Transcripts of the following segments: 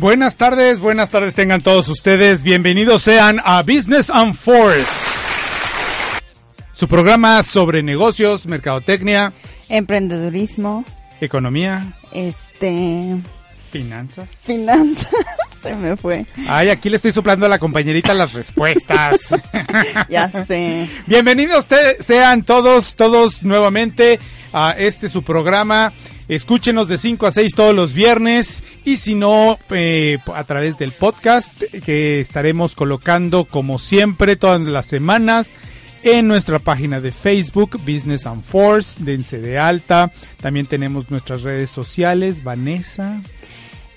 Buenas tardes, buenas tardes tengan todos ustedes. Bienvenidos sean a Business and Force. Su programa sobre negocios, mercadotecnia, emprendedurismo, economía, este, finanzas. finanzas, se me fue. Ay, aquí le estoy soplando a la compañerita las respuestas. Ya sé. Bienvenidos sean todos, todos nuevamente a este su programa. Escúchenos de 5 a 6 todos los viernes y si no, eh, a través del podcast que estaremos colocando como siempre todas las semanas en nuestra página de Facebook, Business and Force, dense de alta. También tenemos nuestras redes sociales, Vanessa.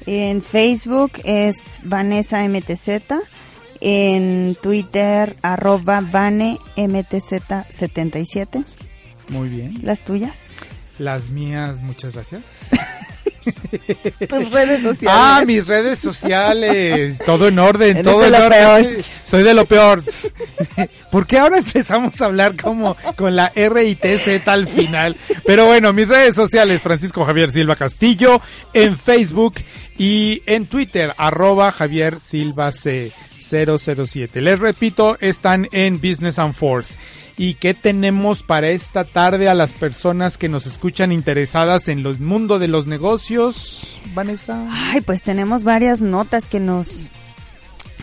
En Facebook es Vanessa MTZ. En Twitter, arroba Vane MTZ77. Muy bien. ¿Las tuyas? Las mías, muchas gracias. Tus redes sociales. Ah, mis redes sociales, todo en orden, Eres todo de en lo orden. peor. Soy de lo peor. ¿Por qué ahora empezamos a hablar como con la R y T Z al final? Pero bueno, mis redes sociales, Francisco Javier Silva Castillo, en Facebook y en Twitter, arroba Javier Silva C 007. Les repito, están en Business and Force. ¿Y qué tenemos para esta tarde a las personas que nos escuchan interesadas en el mundo de los negocios, Vanessa? Ay, pues tenemos varias notas que nos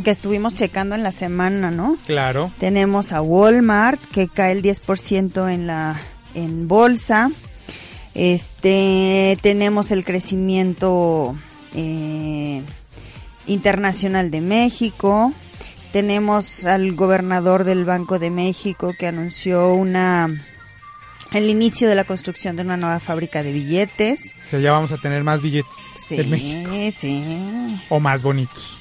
que estuvimos checando en la semana, ¿no? Claro. Tenemos a Walmart que cae el 10% en la en bolsa. Este tenemos el crecimiento eh, internacional de México. Tenemos al gobernador del Banco de México que anunció una el inicio de la construcción de una nueva fábrica de billetes. O sea, ya vamos a tener más billetes Sí, en México. sí. O más bonitos.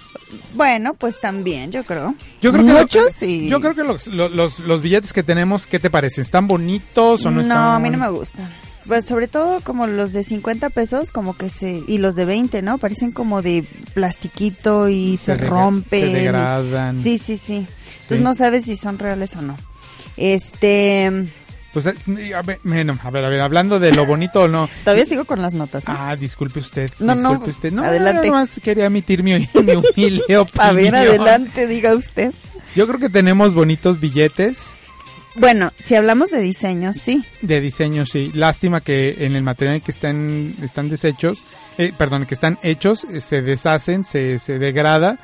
Bueno, pues también, yo creo. Yo creo que lo- Muchos sí. Yo creo que los, los, los- billetes que tenemos, ¿qué te parecen? ¿Están bonitos o no, no, están? a mí no me gustan. Pues sobre todo como los de 50 pesos, como que se... Y los de 20, ¿no? Parecen como de plastiquito y se, dega- rompen. Se y- degradan. Sí, sí, sí. Entonces Sí. no sabes si son reales o no. Este... Pues, eh, a ver, a ver, a ver, hablando de lo bonito o no. Todavía sigo con las notas. ¿eh? Ah, disculpe usted. No, no, disculpe usted. No, adelante. nada más quería emitir mi, mi humilde opinión. a ver, adelante, diga usted. Yo creo que tenemos bonitos billetes Bueno, si hablamos de diseño, sí. de diseño, sí. Lástima que en el material que están, están deshechos, eh, perdón, que están hechos, eh, se deshacen, se, se degrada.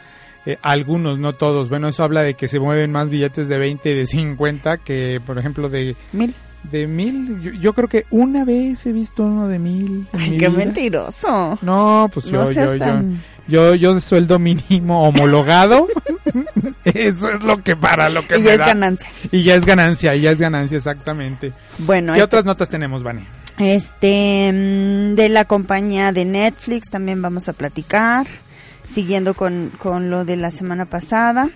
Eh, algunos, no todos. Bueno, eso habla de que se mueven más billetes de 20 y de 50 que, por ejemplo, de, Mil. De mil. Yo, yo creo que una vez he visto uno de mil. en Ay, mi qué vida. mentiroso. No, pues yo, No yo, yo, tan- yo, yo de sueldo mínimo homologado. Eso es lo que para lo que Y me ya es ganancia. Y ya es ganancia, y ya es ganancia, exactamente. Bueno, ¿Qué ahí otras notas tenemos, Vane? Este, mm, de la compañía de Netflix también vamos a platicar, siguiendo con, con lo de la semana pasada,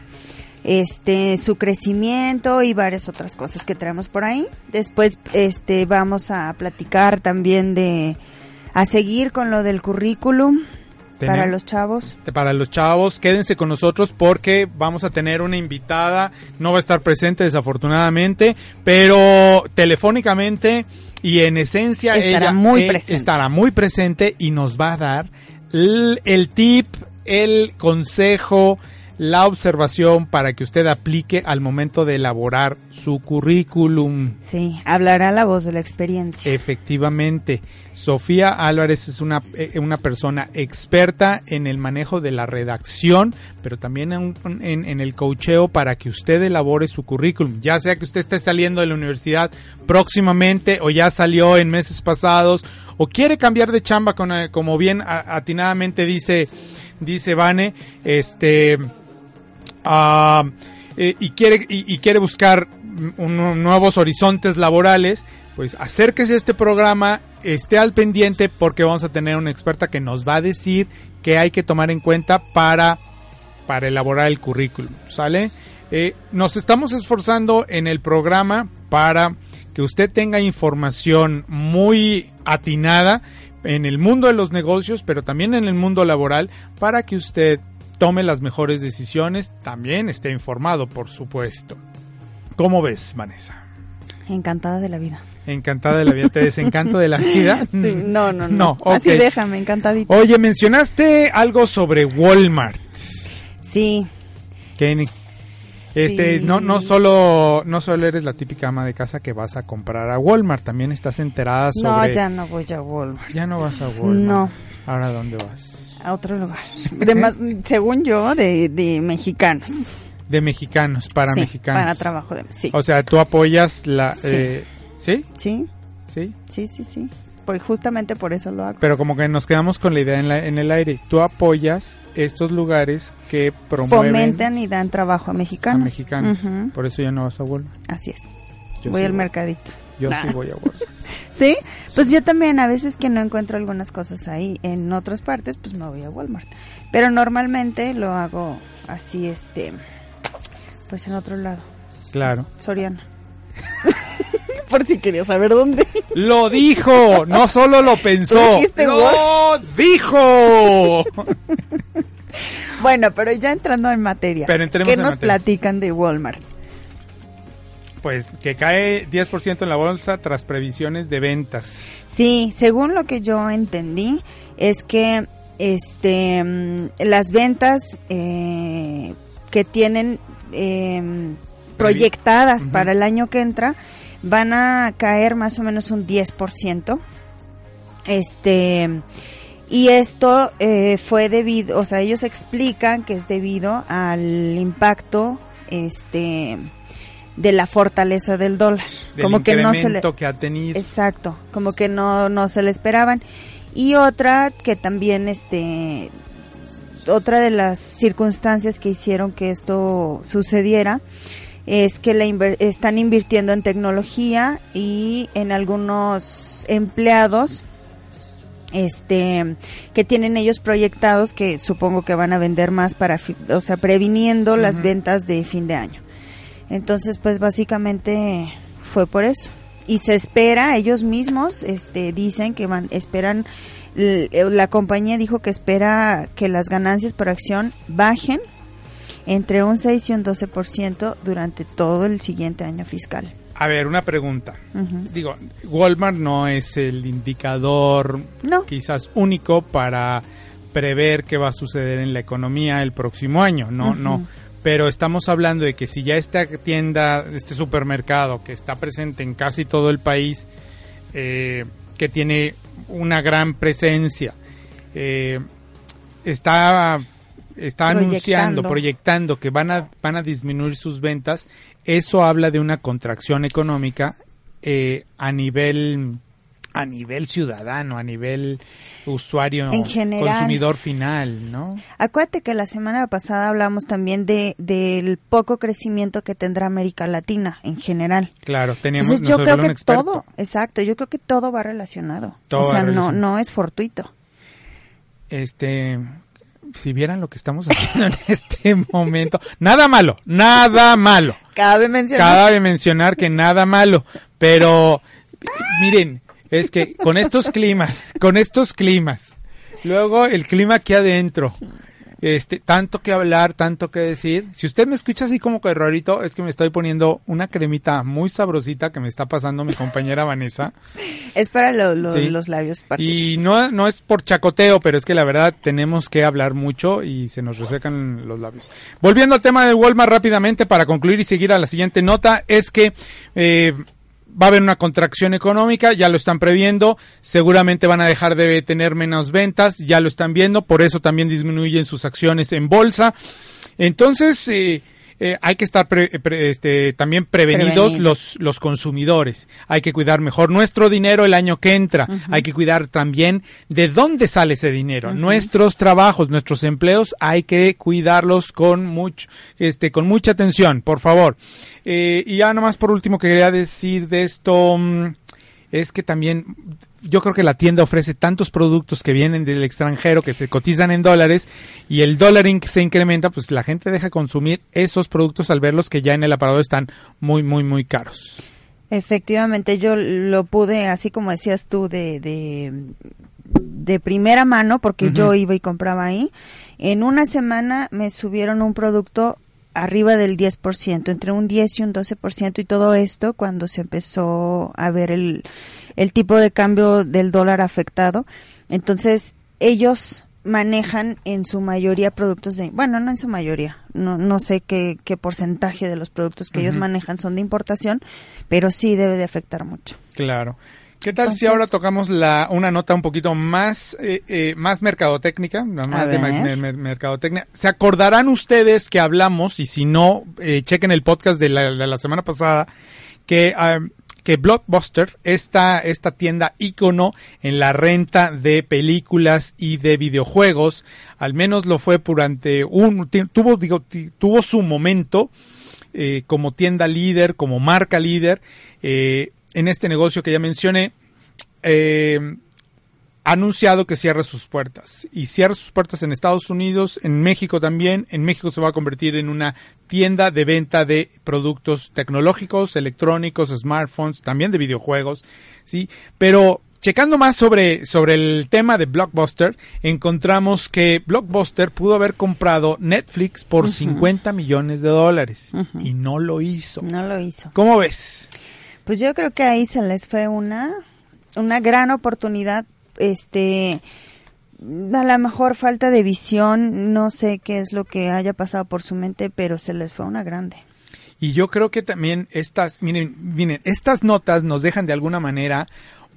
este, su crecimiento y varias otras cosas que traemos por ahí. Después, este, vamos a platicar también de, a seguir con lo del currículum para los chavos. Para los chavos, quédense con nosotros porque vamos a tener una invitada, no va a estar presente desafortunadamente, pero telefónicamente y en esencia Estará ella muy eh, presente. estará muy presente y nos va a dar el, el tip, el consejo, la observación para que usted aplique al momento de elaborar su currículum. Sí, hablará la voz de la experiencia. Efectivamente, Sofía Álvarez es una, eh, una persona experta en el manejo de la redacción, pero también en, en- en el coacheo para que usted elabore su currículum. Ya sea que usted esté saliendo de la universidad próximamente o ya salió en meses pasados o quiere cambiar de chamba, con, eh, como bien atinadamente dice, dice Vane, este... Ah, eh, y quiere y, quiere buscar nuevos horizontes laborales, pues acérquese a este programa, esté al pendiente porque vamos a tener una experta que nos va a decir qué hay que tomar en cuenta para para elaborar el currículum, ¿sale? Eh, nos estamos esforzando en el programa para que usted tenga información muy atinada en el mundo de los negocios, pero también en el mundo laboral, para que usted tome las mejores decisiones, también esté informado, por supuesto. ¿Cómo ves, Vanessa? Encantada de la vida. Encantada de la vida, ¿te desencanto de la vida? Sí, no, no, no. No, Así ok. déjame, encantadito. Oye, mencionaste algo sobre Walmart. Sí, que este Sí. no no solo no solo eres la típica ama de casa que vas a comprar a Walmart, también estás enterada sobre no, ya no voy a Walmart. Ya no vas a Walmart. No. Ahora ¿a dónde vas? A otro lugar. De más- según yo, de, de mexicanos. De mexicanos para Sí, mexicanos. Para trabajo de... Sí, O sea, tú apoyas la Sí. eh, ¿Sí? sí, Sí. sí, sí, sí. Por, justamente por eso lo hago. Pero como que nos quedamos con la idea en, la- en el aire. Tú apoyas estos lugares que promueven Fomentan y dan trabajo a a mexicanos. mexicanos. Ujú, Por eso ya no vas a Walmart. Así es. Yo voy al mercadito. Yo Nah. sí voy a Walmart. ¿Sí? Pues yo también, a veces que no encuentro algunas cosas ahí en otras partes, pues me voy a Walmart. Pero normalmente lo hago así, este, pues en otro lado, Claro. Soriana. Por si quería saber dónde. Lo dijo, no solo lo pensó. ¡Lo dijo! Bueno, pero ya entrando en materia. Pero entremos ¿Qué en nos materia. platican de Walmart? Pues que cae 10% en la bolsa tras previsiones de ventas. Sí, según lo que yo entendí, es que este mm, las ventas eh, que tienen eh, proyectadas para el año que entra van a caer más o menos un 10%. Este y esto eh, fue debido, o sea, ellos explican que es debido al impacto este de la fortaleza del dólar, Del como que no se le que ha tenido. Exacto, como que no, no se le esperaban. Y otra que también, este, otra de las circunstancias que hicieron que esto sucediera es que la inver- están invirtiendo en tecnología y en algunos empleados este que tienen ellos proyectados que supongo que van a vender más para o sea previniendo las ventas de fin de año entonces, pues básicamente fue por eso. Y se espera, ellos mismos este, dicen que van, esperan, la compañía dijo que espera que las ganancias por acción bajen entre un 6 y un 12% durante todo el siguiente año fiscal. A ver, una pregunta. Digo, Walmart no es el indicador No, quizás único para prever qué va a suceder en la economía el próximo año, no, no. Pero estamos hablando de que si ya esta tienda, este supermercado que está presente en casi todo el país, eh, que tiene una gran presencia, eh, está, está anunciando, Proyectando. proyectando que van a, van a disminuir sus ventas, eso habla de una contracción económica eh, a nivel a nivel ciudadano, a nivel usuario, En general. consumidor final, ¿no? acuérdate que la semana pasada hablamos también de del poco crecimiento que tendrá América Latina en general. Claro, teníamos Entonces yo creo que todo, exacto, yo creo que todo va relacionado. Todo o sea, no, no es fortuito. Este, si vieran lo que estamos haciendo en este momento, nada malo, nada malo. Cabe mencionar. Cabe mencionar que nada malo, pero miren, es que con estos climas, con estos climas, luego el clima aquí adentro, Este, tanto que hablar, tanto que decir. Si usted me escucha así como que rarito, es que me estoy poniendo una cremita muy sabrosita que me está pasando mi compañera Vanessa. Es para lo- lo- Sí. los labios partidos. Y no, no es por chacoteo, pero es que la verdad tenemos que hablar mucho y se nos resecan los labios. Volviendo al tema de Walmart rápidamente para concluir y seguir a la siguiente nota, es que eh, va a haber una contracción económica, ya lo están previendo, seguramente van a dejar de tener menos ventas, ya lo están viendo, por eso también disminuyen sus acciones en bolsa. Entonces, eh, eh, hay que estar pre- pre- este, también prevenidos Prevenir. los, los consumidores. Hay que cuidar mejor nuestro dinero el año que entra. Hay que cuidar también de dónde sale ese dinero. Nuestros trabajos, nuestros empleos, hay que cuidarlos con mucho, este, con mucha atención, por favor. Eh, y ya nomás por último que quería decir de esto, mm, es que también yo creo que la tienda ofrece tantos productos que vienen del extranjero que se cotizan en dólares y el dólar se incrementa, pues la gente deja consumir esos productos al verlos que ya en el aparador están muy, muy, muy caros. Efectivamente, yo lo pude, así como decías tú, de, de, de primera mano, porque yo iba y compraba ahí. En una semana me subieron un producto arriba del 10%, entre un 10 y un 12%, y todo esto cuando se empezó a ver el, el tipo de cambio del dólar afectado. Entonces, ellos manejan en su mayoría productos de, bueno, no en su mayoría, no, no sé qué, qué porcentaje de los productos que ellos manejan son de importación, pero sí debe de afectar mucho. Claro. ¿Qué tal si ahora tocamos la, una nota un poquito más, eh, eh, más mercadotécnica, nada más de mer- mer- mercadotecnia? ¿Se acordarán ustedes que hablamos, y si no, eh, chequen el podcast de la, de la semana pasada, que, ah, que Blockbuster, esta, esta tienda ícono en la renta de películas y de videojuegos, al menos lo fue durante un, tuvo, digo, tuvo su momento, eh, como tienda líder, como marca líder, eh, en este negocio que ya mencioné, eh, ha anunciado que cierra sus puertas y cierra sus puertas en Estados Unidos, en México también. En México se va a convertir en una tienda de venta de productos tecnológicos, electrónicos, smartphones, también de videojuegos, sí. Pero checando más sobre sobre el tema de Blockbuster, encontramos que Blockbuster pudo haber comprado Netflix por 50 millones de dólares y no lo hizo. No lo hizo. ¿Cómo ves? Pues yo creo que ahí se les fue una, una gran oportunidad, este, a lo mejor falta de visión, no sé qué es lo que haya pasado por su mente, pero se les fue una grande. Y yo creo que también estas, miren, miren, estas notas nos dejan de alguna manera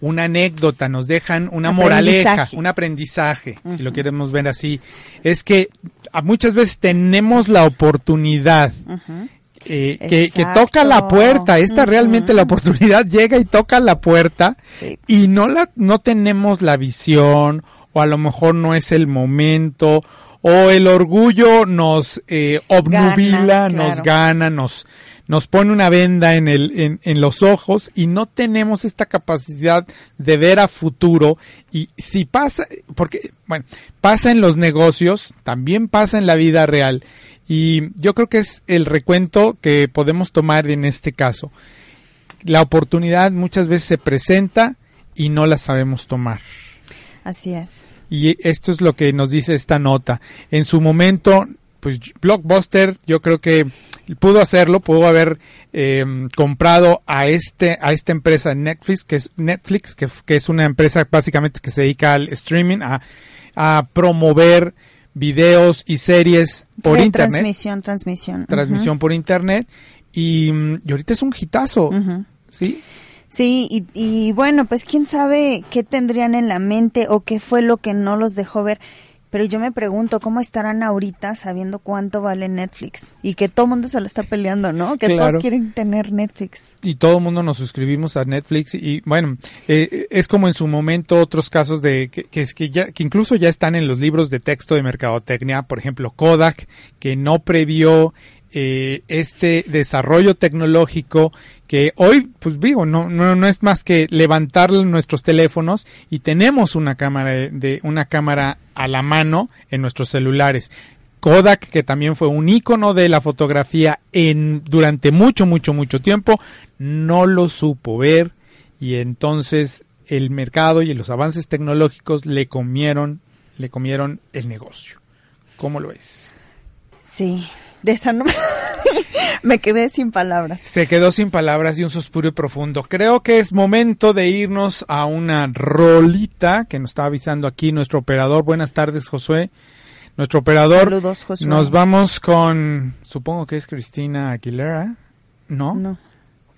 una anécdota, nos dejan una moraleja, Aprendizaje. un aprendizaje, si lo queremos ver así. Es que a muchas veces tenemos la oportunidad. Eh, que, que toca la puerta. Esta realmente la oportunidad llega y toca la puerta Sí. y no la no tenemos la visión o a lo mejor no es el momento o el orgullo nos eh, obnubila, Gana, nos gana, nos nos pone una venda en el en, en los ojos y no tenemos esta capacidad de ver a futuro. Y si pasa porque bueno pasa en los negocios también pasa en la vida real y yo creo que es el recuento que podemos tomar en este caso la oportunidad muchas veces se presenta y no la sabemos tomar. Así es. Y esto es lo que nos dice esta nota. En su momento, pues Blockbuster, yo creo que pudo hacerlo, pudo haber eh, comprado a este a esta empresa Netflix, que es Netflix, que, que es una empresa básicamente que se dedica al streaming, a, a promover videos y series por internet, Transmisión, transmisión. transmisión por internet, y, mm, y ahorita es un hitazo. ¿sí? Sí, y, y bueno, pues quién sabe qué tendrían en la mente o qué fue lo que no los dejó ver. Pero yo me pregunto, ¿cómo estarán ahorita sabiendo cuánto vale Netflix? Y que todo el mundo se lo está peleando, ¿no? Que Claro. todos quieren tener Netflix. y todo el mundo nos suscribimos a Netflix y bueno eh, es como en su momento otros casos de que, que es que ya que incluso ya están en los libros de texto de mercadotecnia por ejemplo Kodak que no previó eh, este desarrollo tecnológico que hoy pues digo no no no es más que levantar nuestros teléfonos y tenemos una cámara de, de una cámara a la mano en nuestros celulares Kodak, que también fue un ícono de la fotografía en durante mucho, mucho, mucho tiempo, no lo supo ver y entonces el mercado y los avances tecnológicos le comieron, le comieron el negocio. ¿Cómo lo ves? Sí, de esa no me quedé sin palabras. Se quedó sin palabras y un suspiro profundo. Creo que es momento de irnos a una rolita que nos está avisando aquí nuestro operador. Buenas tardes, Josué. Nuestro operador. Saludos, Josué. Nos vamos con, supongo que es Cristina Aguilera, ¿no? No.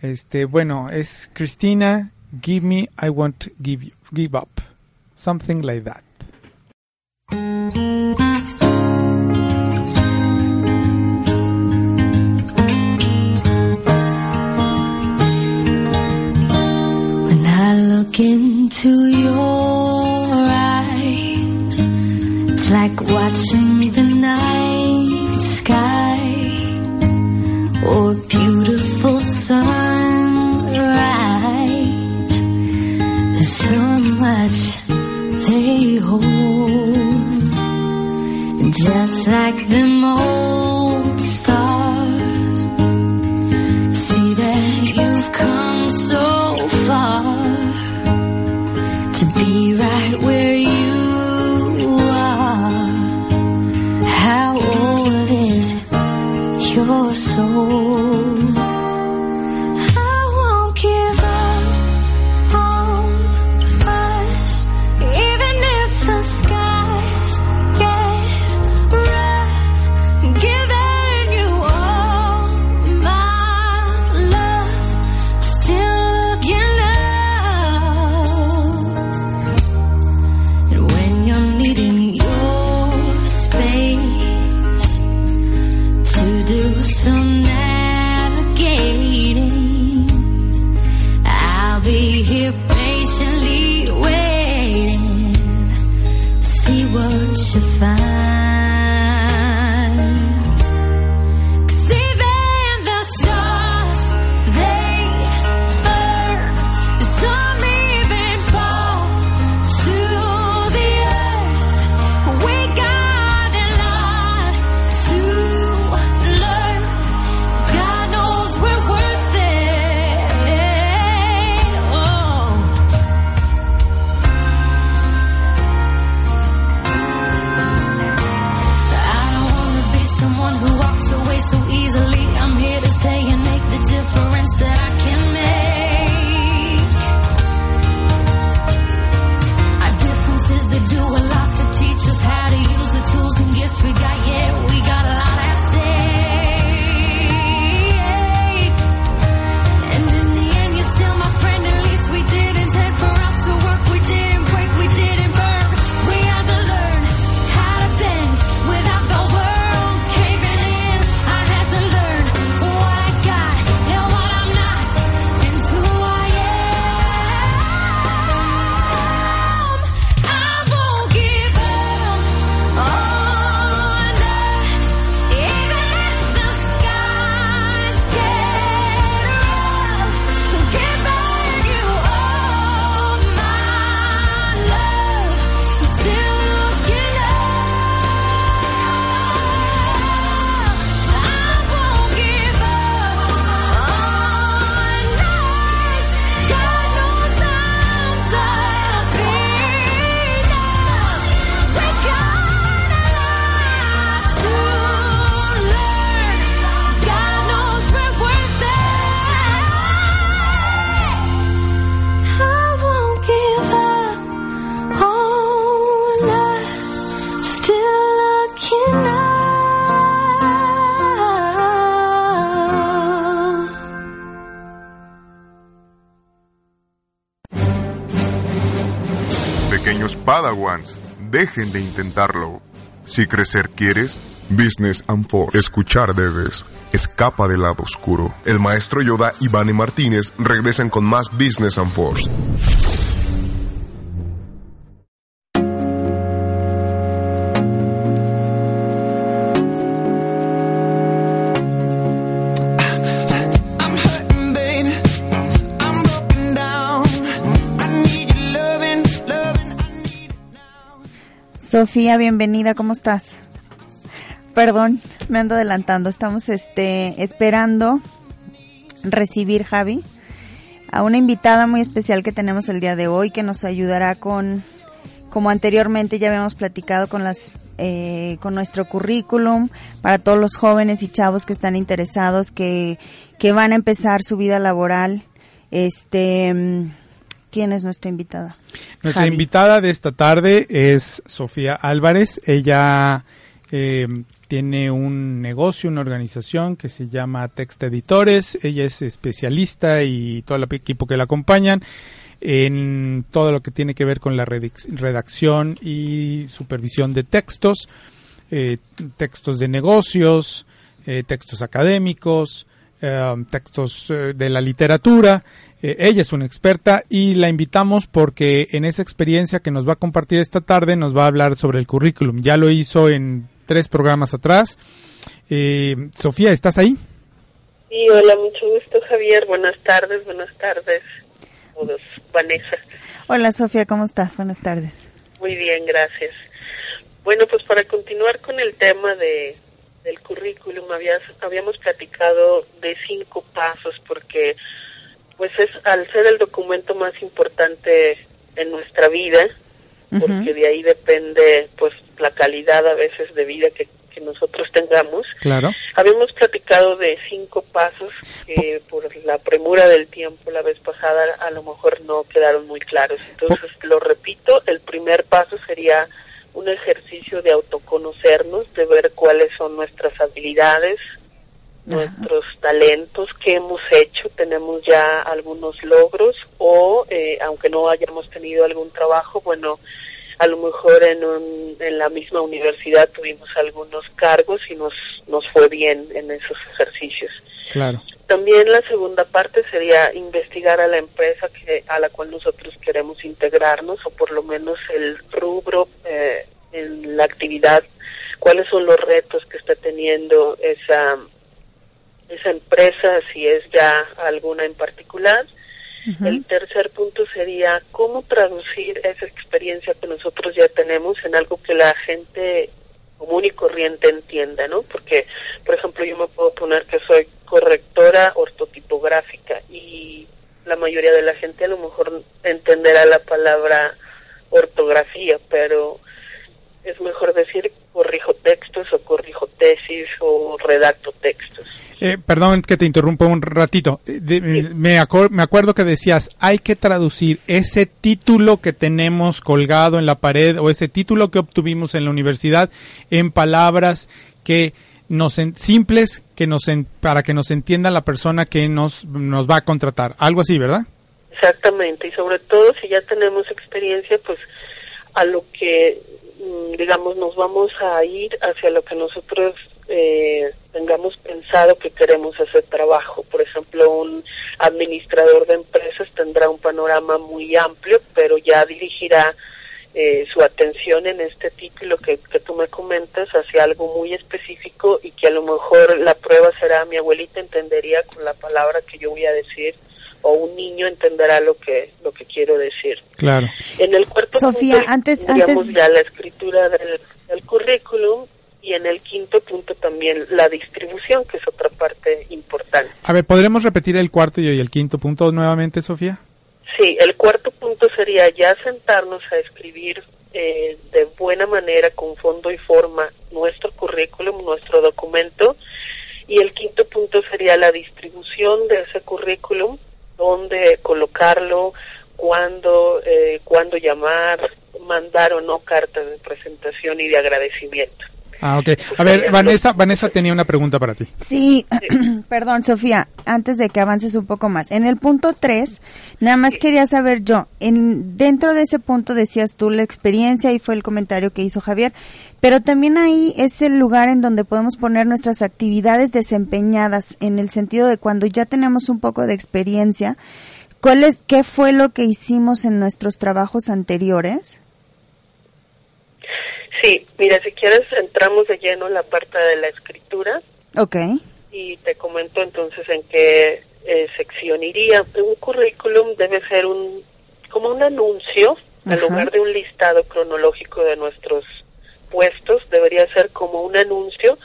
Este, bueno, es Cristina, Give Me, I Won't Give, you, give Up. Something like that. Look into your eyes, it's like watching the night sky or a beautiful sunrise. There's so much they hold, just like the old dejen de intentarlo. Si crecer quieres, Business and Force. Escuchar debes. Escapa del lado oscuro. El maestro Yoda y Vane Martínez regresan con más Business and Force. Sofía, bienvenida, ¿cómo estás? Perdón, me ando adelantando. Estamos este esperando recibir Javi a una invitada muy especial que tenemos el día de hoy que nos ayudará con como anteriormente ya habíamos platicado con las eh, con nuestro currículum para todos los jóvenes y chavos que están interesados, que, que van a empezar su vida laboral. Este, ¿quién es nuestra invitada? Nuestra Javi. invitada de esta tarde es Sofía Álvarez. Ella eh, tiene un negocio, una organización que se llama Text Editores. Ella es especialista y todo el equipo que la acompañan en todo lo que tiene que ver con la redacción y supervisión de textos, eh, textos de negocios, eh, textos académicos, eh, textos de la literatura. Eh, ella es una experta y la invitamos porque en esa experiencia que nos va a compartir esta tarde nos va a hablar sobre el currículum. Ya lo hizo en tres programas atrás. Eh, Sofía, ¿estás ahí? Sí, hola, mucho gusto, Javier. Buenas tardes, buenas tardes. Todos. Vanessa. Hola Sofía, ¿cómo estás? Buenas tardes. Muy bien, gracias. Bueno, pues para continuar con el tema de del currículum, habías, habíamos platicado de cinco pasos porque pues es al ser el documento más importante en nuestra vida, porque de ahí depende pues la calidad a veces de vida que, que nosotros tengamos. Claro. Habíamos platicado de cinco pasos que por la premura del tiempo la vez pasada a lo mejor no quedaron muy claros. Entonces, lo repito, el primer paso sería un ejercicio de autoconocernos, de ver cuáles son nuestras habilidades, nuestros talentos, qué hemos hecho, tenemos ya algunos logros o eh, aunque no hayamos tenido algún trabajo, bueno, a lo mejor en, un- en la misma universidad tuvimos algunos cargos y nos, nos fue bien en esos ejercicios. Claro. También la segunda parte sería investigar a la empresa que, a la cual nosotros queremos integrarnos o por lo menos el rubro eh, en la actividad, cuáles son los retos que está teniendo esa, esa empresa, si es ya alguna en particular. El tercer punto sería cómo traducir esa experiencia que nosotros ya tenemos en algo que la gente común y corriente entienda, ¿no? Porque, por ejemplo, yo me puedo poner que soy correctora ortotipográfica y la mayoría de la gente a lo mejor entenderá la palabra ortografía, pero es mejor decir corrijo textos o corrijo tesis o redacto textos. Eh, perdón que te interrumpa un ratito. Eh, me, acor- me acuerdo que decías, hay que traducir ese título que tenemos colgado en la pared o ese título que obtuvimos en la universidad en palabras que nos en- simples que nos en- para que nos entienda la persona que nos nos va a contratar. Algo así, ¿verdad? Exactamente, y sobre todo si ya tenemos experiencia, pues a lo que, digamos, nos vamos a ir hacia lo que nosotros eh, tengamos pensado que queremos hacer trabajo. Por ejemplo, un administrador de empresas tendrá un panorama muy amplio, pero ya dirigirá eh, su atención en este título que, que tú me comentas hacia algo muy específico y que a lo mejor la prueba será mi abuelita entendería con la palabra que yo voy a decir o un niño entenderá lo que lo que quiero decir. Claro. En el cuarto Sofía, punto antes- tendríamos antes- ya la escritura del, del currículum y en el quinto punto también la distribución, que es otra parte importante. A ver, ¿podremos repetir el cuarto y el quinto punto nuevamente, Sofía? Sí, el cuarto punto sería ya sentarnos a escribir eh, de buena manera, con fondo y forma, nuestro currículum, nuestro documento. Y el quinto punto sería la distribución de ese currículum, dónde colocarlo, cuándo, eh, cuándo llamar, mandar o no cartas de presentación y de agradecimiento. Ah, ok. A ver, Vanessa, Vanessa tenía una pregunta para ti. Sí, perdón, Sofía, antes de que avances un poco más. En el punto 3, nada más quería saber yo, en dentro de ese punto decías tú la experiencia y fue el comentario que hizo Javier, pero también ahí es el lugar en donde podemos poner nuestras actividades desempeñadas en el sentido de cuando ya tenemos un poco de experiencia, ¿cuál es qué fue lo que hicimos en nuestros trabajos anteriores? Sí, mira, si quieres entramos de lleno en la parte de la escritura. Ok. y te comento entonces en qué eh, sección iría. Un currículum debe ser un como un anuncio, en Ajá. lugar de un listado cronológico de nuestros puestos, debería ser como un anuncio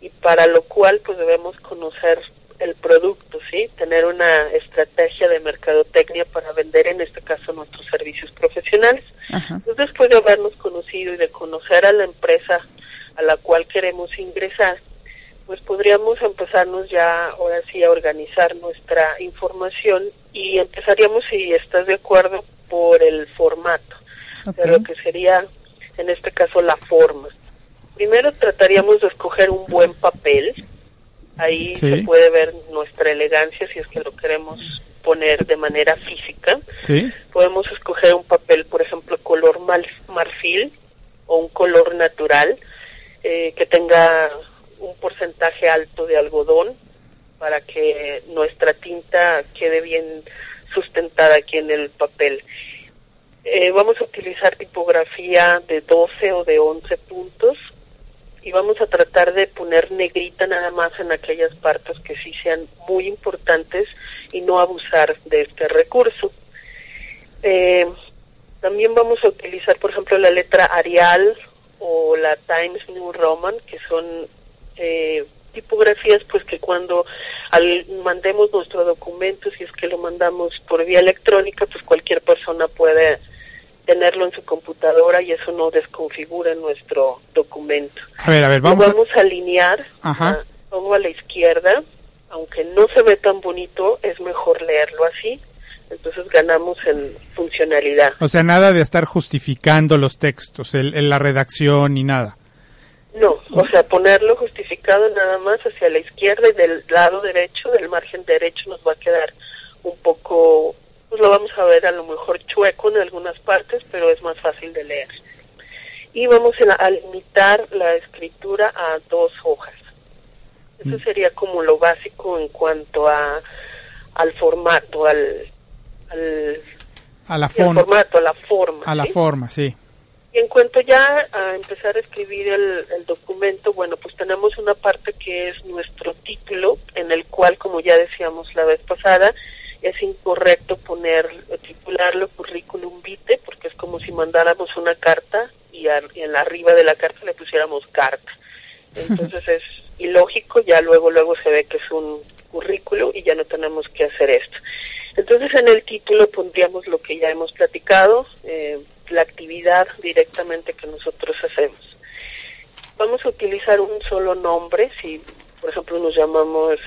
y para lo cual pues debemos conocer el producto, ¿sí? Tener una estrategia de mercadotecnia para vender en este caso nuestros servicios profesionales. Ajá. Entonces, después de habernos conocido y de conocer a la empresa a la cual queremos ingresar, pues podríamos empezarnos ya ahora sí a organizar nuestra información y empezaríamos, si estás de acuerdo, por el formato, de lo que sería en este caso la forma. Primero trataríamos de escoger un buen papel, ahí Sí. se puede ver nuestra elegancia si es que lo queremos poner de manera física. ¿Sí? Podemos escoger un papel, por ejemplo, color marfil o un color natural eh, que tenga un porcentaje alto de algodón para que nuestra tinta quede bien sustentada aquí en el papel. Eh, vamos a utilizar tipografía de 12 o de 11 puntos y vamos a tratar de poner negrita nada más en aquellas partes que sí sean muy importantes y no abusar de este recurso. Eh, también vamos a utilizar, por ejemplo, la letra Arial o la Times New Roman, que son eh, tipografías pues que cuando al mandemos nuestro documento, si es que lo mandamos por vía electrónica, pues cualquier persona puede tenerlo en su computadora y eso no desconfigura nuestro documento. A ver, a ver, vamos a... vamos a alinear Ajá. a- todo a la izquierda, aunque no se ve tan bonito, es mejor leerlo así, entonces ganamos en funcionalidad. O sea, nada de estar justificando los textos, el, el- la redacción ni nada. No, o sea, ponerlo justificado nada más hacia la izquierda y del lado derecho, del margen derecho, nos va a quedar un poco, pues lo vamos a ver a lo mejor chueco en algunas partes, pero es más fácil de leer. Y vamos a, limitar la escritura a dos hojas. Eso sería como lo básico en cuanto a al formato, al, al, A la, fon- formato, a la forma. a la ¿sí? forma, sí. Y en cuanto ya a empezar a escribir el, el documento, bueno, pues tenemos una parte que es nuestro título, en el cual, como ya decíamos la vez pasada, es incorrecto poner, titularlo currículum vitae, porque es como si mandáramos una carta y, ar- y en la arriba de la carta le pusiéramos carta. Entonces es ilógico, ya luego luego se ve que es un currículo y ya no tenemos que hacer esto. Entonces en el título pondríamos lo que ya hemos platicado, eh, la actividad directamente que nosotros hacemos. Vamos a utilizar un solo nombre, si por ejemplo nos llamamos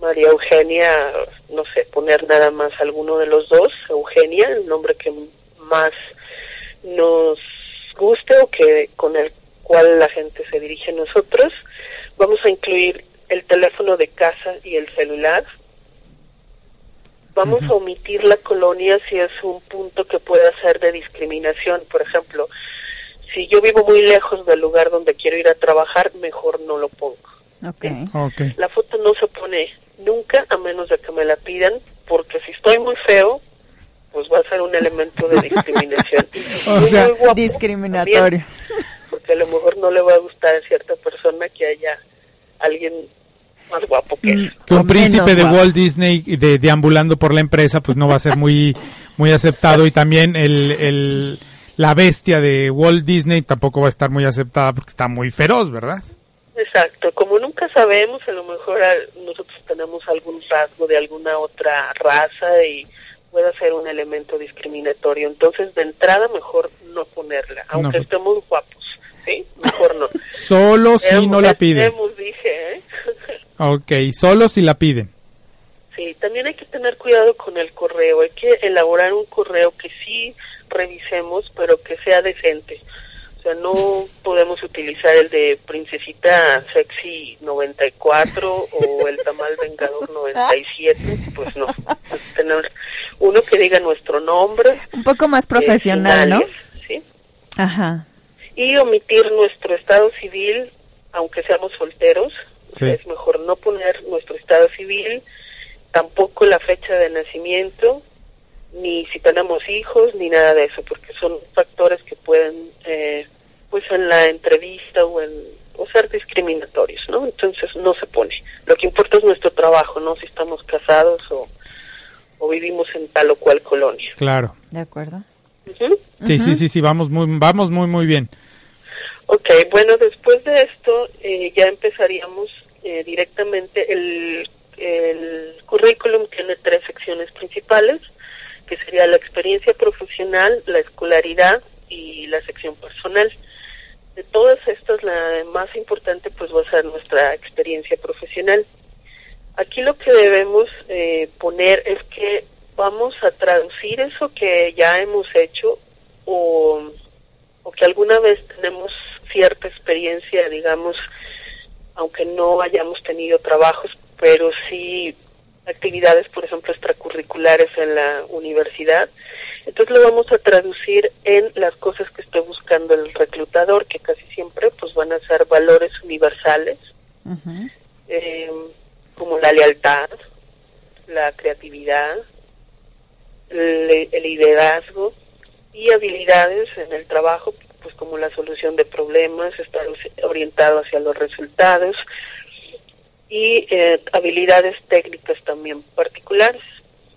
María Eugenia, no sé, poner nada más alguno de los dos, Eugenia, el nombre que más nos guste o que con el cual la gente se dirige a nosotros. Vamos a incluir el teléfono de casa y el celular. Vamos a omitir la colonia si es un punto que pueda ser de discriminación. Por ejemplo, si yo vivo muy lejos del lugar donde quiero ir a trabajar, mejor no lo pongo. Ok. Ok. La foto no se pone nunca a menos de que me la pidan, porque si estoy muy feo, pues va a ser un elemento de discriminación. O sea, muy guapo, Discriminatorio. también, porque a lo mejor no le va a gustar a cierta persona que haya alguien más guapo que él. Que un príncipe de guapo. Walt Disney de, deambulando por la empresa, pues no va a ser muy, muy aceptado. Y también el, el, la bestia de Walt Disney tampoco va a estar muy aceptada porque está muy feroz, ¿verdad? Exacto, como nunca sabemos, a lo mejor nosotros tenemos algún rasgo de alguna otra raza y puede ser un elemento discriminatorio. Entonces, de entrada, mejor no ponerla, aunque No. estemos guapos, ¿sí? Mejor no. Solo si no la piden. Dije, ¿eh? Ok, solo si la piden. Sí, también hay que tener cuidado con el correo. Hay que elaborar un correo que sí revisemos, pero que sea decente. O sea, no podemos utilizar el de Princesita Sexy 94 o el Tamal Vengador 97. Pues no. Tener uno que diga nuestro nombre. Un poco más eh, profesional, ¿no? ¿sí? Ajá. y omitir nuestro estado civil, aunque seamos solteros. Sí. Es mejor no poner nuestro estado civil, tampoco la fecha de nacimiento, ni si tenemos hijos, ni nada de eso, porque son factores que pueden, eh, pues en la entrevista o en o ser discriminatorios, ¿no? Entonces no se pone. Lo que importa es nuestro trabajo, ¿no? Si estamos casados o, o vivimos en tal o cual colonia. Claro. De acuerdo. Sí, sí, sí, sí, vamos muy, vamos muy, muy bien. Ok, bueno, después de esto eh, ya empezaríamos eh, directamente. El, el currículum tiene tres secciones principales, que sería la experiencia profesional, la escolaridad y la sección personal. De todas estas, la más importante pues va a ser nuestra experiencia profesional. Aquí lo que debemos eh, poner es que vamos a traducir eso que ya hemos hecho o, o que alguna vez tenemos cierta experiencia, digamos, aunque no hayamos tenido trabajos, pero sí actividades, por ejemplo, extracurriculares en la universidad. Entonces lo vamos a traducir en las cosas que esté buscando el reclutador, que casi siempre pues van a ser valores universales, eh, como la lealtad, la creatividad, el, el liderazgo y habilidades en el trabajo, pues como la solución de problemas, estar orientado hacia los resultados y eh, habilidades técnicas también particulares.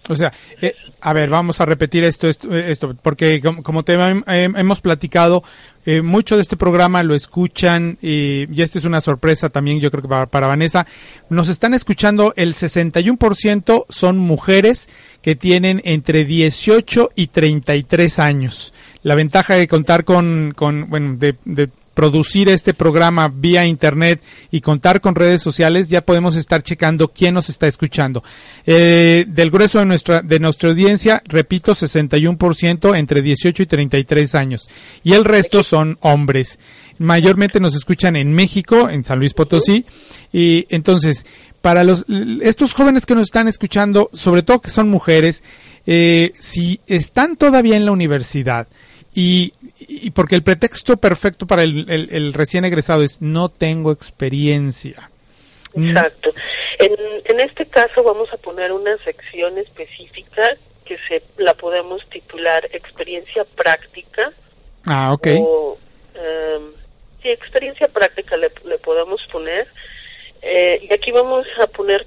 O sea, eh, a ver, vamos a repetir esto, esto, esto porque com- como te hem- hem- hemos platicado, eh, mucho de este programa lo escuchan y, y esta es una sorpresa también, yo creo que para, para Vanessa. Nos están escuchando, el 61% son mujeres que tienen entre 18 y 33 años. La ventaja de contar con, con bueno, de, de producir este programa vía internet y contar con redes sociales, ya podemos estar checando quién nos está escuchando. Eh, del grueso de nuestra, de nuestra audiencia, repito, 61% entre 18 y 33 años. Y el resto son hombres. Mayormente nos escuchan en México, en San Luis Potosí. Y entonces, para los, estos jóvenes que nos están escuchando, sobre todo que son mujeres, eh, si están todavía en la universidad, y, y porque el pretexto perfecto para el, el- el recién egresado es no tengo experiencia. Mm, Exacto. En, en este caso vamos a poner una sección específica que se la podemos titular experiencia práctica Ah, ok. o em, sí, experiencia práctica le, le podemos poner. Eh, y aquí vamos a poner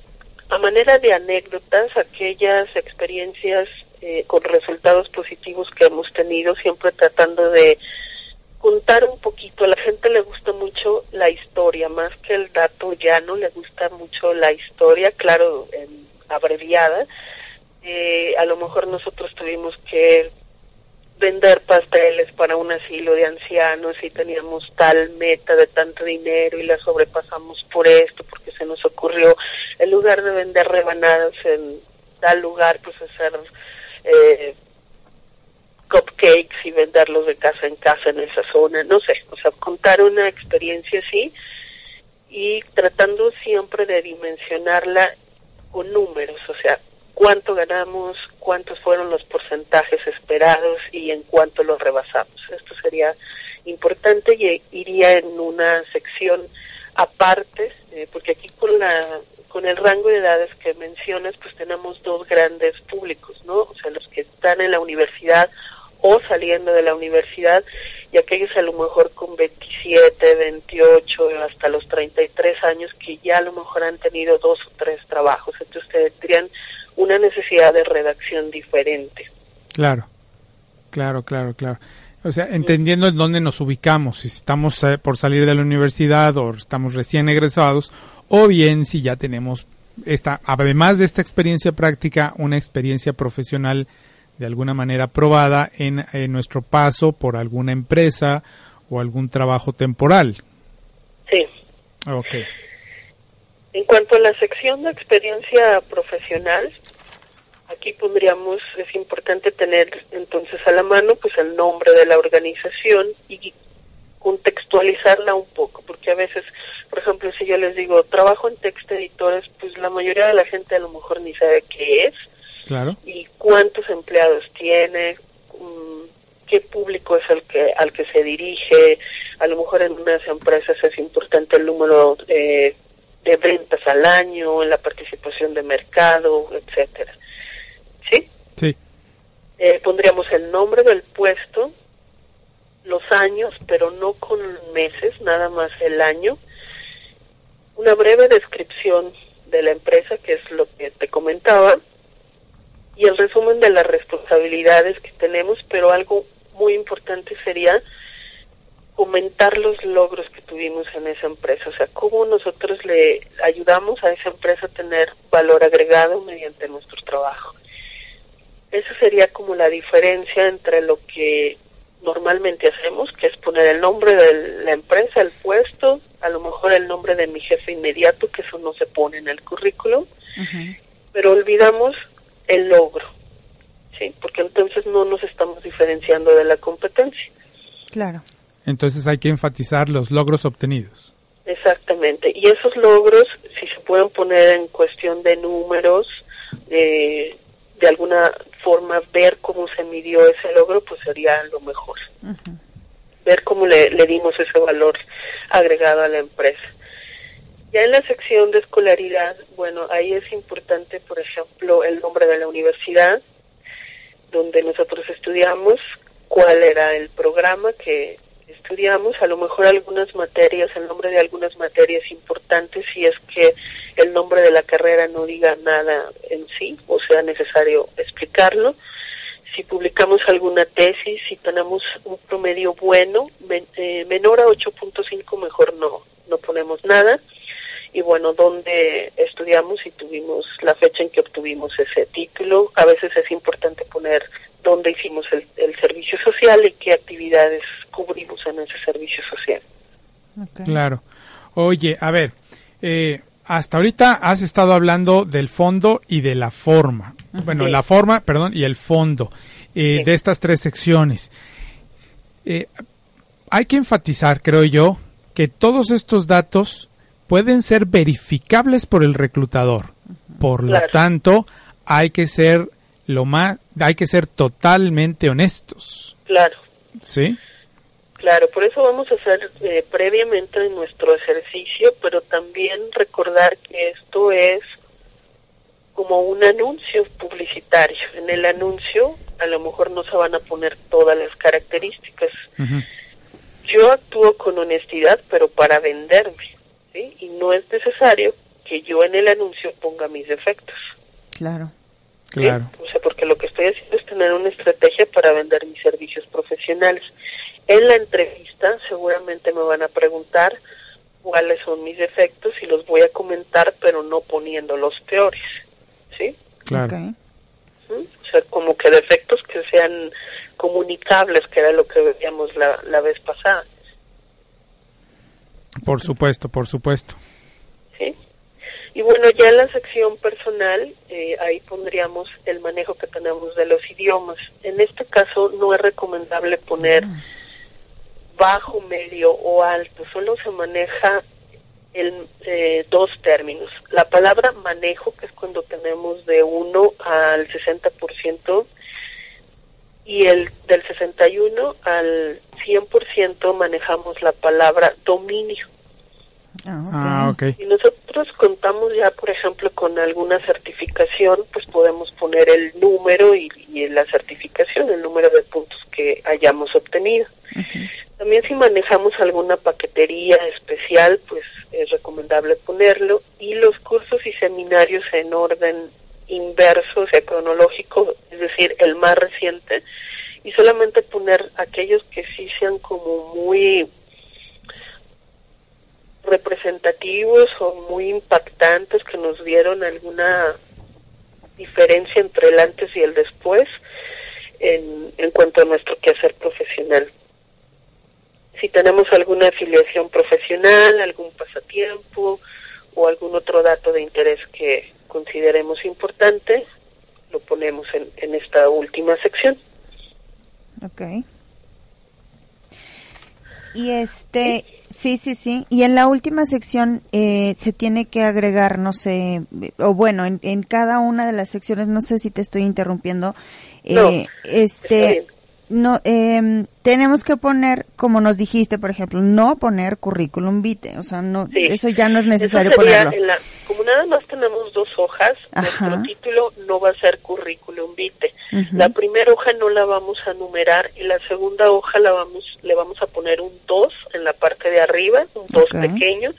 a manera de anécdotas aquellas experiencias eh, con resultados positivos que hemos tenido, siempre tratando de contar un poquito. A la gente le gusta mucho la historia, más que el dato llano, le gusta mucho la historia, claro, en- abreviada. Eh, a lo mejor nosotros tuvimos que vender pasteles para un asilo de ancianos y teníamos tal meta de tanto dinero y la sobrepasamos por esto porque se nos ocurrió en lugar de vender rebanadas en tal lugar pues hacer eh, cupcakes y venderlos de casa en casa en esa zona no sé o sea contar una experiencia así y tratando siempre de dimensionarla con números o sea cuánto ganamos, cuántos fueron los porcentajes esperados y en cuánto los rebasamos. Esto sería importante y iría en una sección aparte, eh, porque aquí con la con el rango de edades que mencionas, pues tenemos dos grandes públicos, ¿no? O sea, los que están en la universidad o saliendo de la universidad y aquellos a lo mejor con 27, 28, hasta los 33 años que ya a lo mejor han tenido dos o tres trabajos. Entonces tendrían una necesidad de redacción diferente. Claro, claro, claro, claro. O sea, entendiendo en dónde nos ubicamos, si estamos eh, por salir de la universidad o estamos recién egresados, o bien si ya tenemos esta, además de esta experiencia práctica, una experiencia profesional de alguna manera probada en, en nuestro paso por alguna empresa o algún trabajo temporal. Sí. Ok. En cuanto a la sección de experiencia profesional, aquí pondríamos, es importante tener entonces a la mano pues el nombre de la organización y contextualizarla un poco, porque a veces, por ejemplo, si yo les digo trabajo en text editores, pues la mayoría de la gente a lo mejor ni sabe qué es Claro. y cuántos empleados tiene, mm, qué público es el que al que se dirige, a lo mejor en unas empresas es importante el número eh, de ventas al año, la participación de mercado, etcétera. ¿Sí? Sí. Eh, pondríamos el nombre del puesto, los años, pero no con meses, nada más el año, una breve descripción de la empresa, que es lo que te comentaba, y el resumen de las responsabilidades que tenemos, pero algo muy importante sería comentar los logros que tuvimos en esa empresa, o sea, cómo nosotros le ayudamos a esa empresa a tener valor agregado mediante nuestro trabajo. Esa sería como la diferencia entre lo que normalmente hacemos, que es poner el nombre de la empresa, el puesto, a lo mejor el nombre de mi jefe inmediato, que eso no se pone en el currículum, pero olvidamos el logro, ¿sí? Porque entonces no nos estamos diferenciando de la competencia. Claro. Entonces hay que enfatizar los logros obtenidos. Exactamente. Y esos logros, si se pueden poner en cuestión de números, eh, de alguna forma ver cómo se midió ese logro, pues sería lo mejor. Ver cómo le, le dimos ese valor agregado a la empresa. Ya en la sección de escolaridad, bueno, ahí es importante, por ejemplo, el nombre de la universidad donde nosotros estudiamos, cuál era el programa que estudiamos, a lo mejor algunas materias, el nombre de algunas materias importantes, si es que el nombre de la carrera no diga nada en sí, o sea necesario explicarlo. Si publicamos alguna tesis, si tenemos un promedio bueno, men- eh, menor a 8.5, mejor no, no ponemos nada. Y bueno, dónde estudiamos y tuvimos la fecha en que obtuvimos ese título. A veces es importante poner dónde hicimos el, el servicio social y qué actividades cubrimos en ese servicio social. Claro. Oye, a ver, eh, hasta ahorita has estado hablando del fondo y de la forma. Bueno, Sí. la forma, perdón, y el fondo eh, Sí. de estas tres secciones. Eh, hay que enfatizar, creo yo, que todos estos datos pueden ser verificables por el reclutador. Por lo tanto, hay que ser lo más, hay que ser totalmente honestos, Claro. ¿sí? Claro, por eso vamos a hacer eh, previamente nuestro ejercicio, pero también recordar que esto es como un anuncio publicitario. En el anuncio a lo mejor no se van a poner todas las características. Yo actúo con honestidad, pero para venderme, ¿sí? Y no es necesario que yo en el anuncio ponga mis defectos. Claro. ¿sí? Claro. O sea, porque lo que estoy haciendo es tener una estrategia para vender mis servicios profesionales. En la entrevista seguramente me van a preguntar cuáles son mis defectos y los voy a comentar, pero no poniendo los peores, ¿sí? Claro. Ok. ¿Mm? O sea, como que defectos que sean comunicables, que era lo que veíamos la, la vez pasada, Por supuesto, por supuesto. ¿sí? Y bueno, ya en la sección personal, eh, ahí pondríamos el manejo que tenemos de los idiomas. En este caso no es recomendable poner bajo, medio o alto, solo se maneja el, eh, dos términos. La palabra manejo, que es cuando tenemos de 1 al 60%, y el del 61 al 100% manejamos la palabra dominio. Ah, ok. Si nosotros contamos ya, por ejemplo, con alguna certificación, pues podemos poner el número y, y la certificación, el número de puntos que hayamos obtenido. También si manejamos alguna paquetería especial, pues es recomendable ponerlo. Y los cursos y seminarios en orden inverso, o sea, cronológico, es decir, el más reciente, y solamente poner aquellos que sí sean como muy representativos o muy impactantes que nos dieron alguna diferencia entre el antes y el después en, en cuanto a nuestro quehacer profesional. Si tenemos alguna afiliación profesional, algún pasatiempo o algún otro dato de interés que consideremos importante, lo ponemos en, en esta última sección. Ok. Y este, sí, sí, sí. Y en la última sección eh, se tiene que agregar, no sé, o bueno, en, en cada una de las secciones, no sé si te estoy interrumpiendo, eh, No, está este, bien. no, em, tenemos que poner, como nos dijiste, por ejemplo, no poner currículum vitae, o sea, no, Sí. eso ya no es necesario Eso sería ponerlo. en la- como nada más tenemos dos hojas, Ajá. nuestro título no va a ser currículum vitae. La primera hoja no la vamos a numerar y la segunda hoja la vamos le vamos a poner un 2 en la parte de arriba, un 2 Ok. pequeño,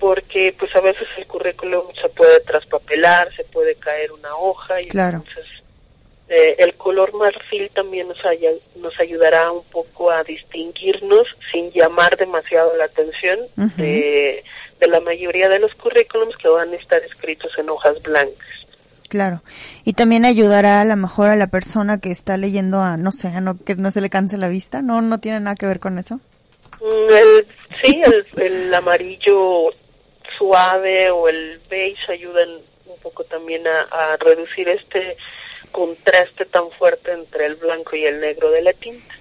porque pues a veces el currículum se puede traspapelar, se puede caer una hoja y Claro. entonces eh, el color marfil también nos, haya- nos ayudará un poco a distinguirnos sin llamar demasiado la atención de, de la mayoría de los currículums que van a estar escritos en hojas blancas. Claro. Y también ayudará a lo mejor a la persona que está leyendo a, no sé, a no, que no se le canse la vista. No, no tiene nada que ver con eso. Mm, El, sí, el, el amarillo suave o el beige ayudan un poco también a, a reducir este contraste tan fuerte entre el blanco y el negro de la tinta.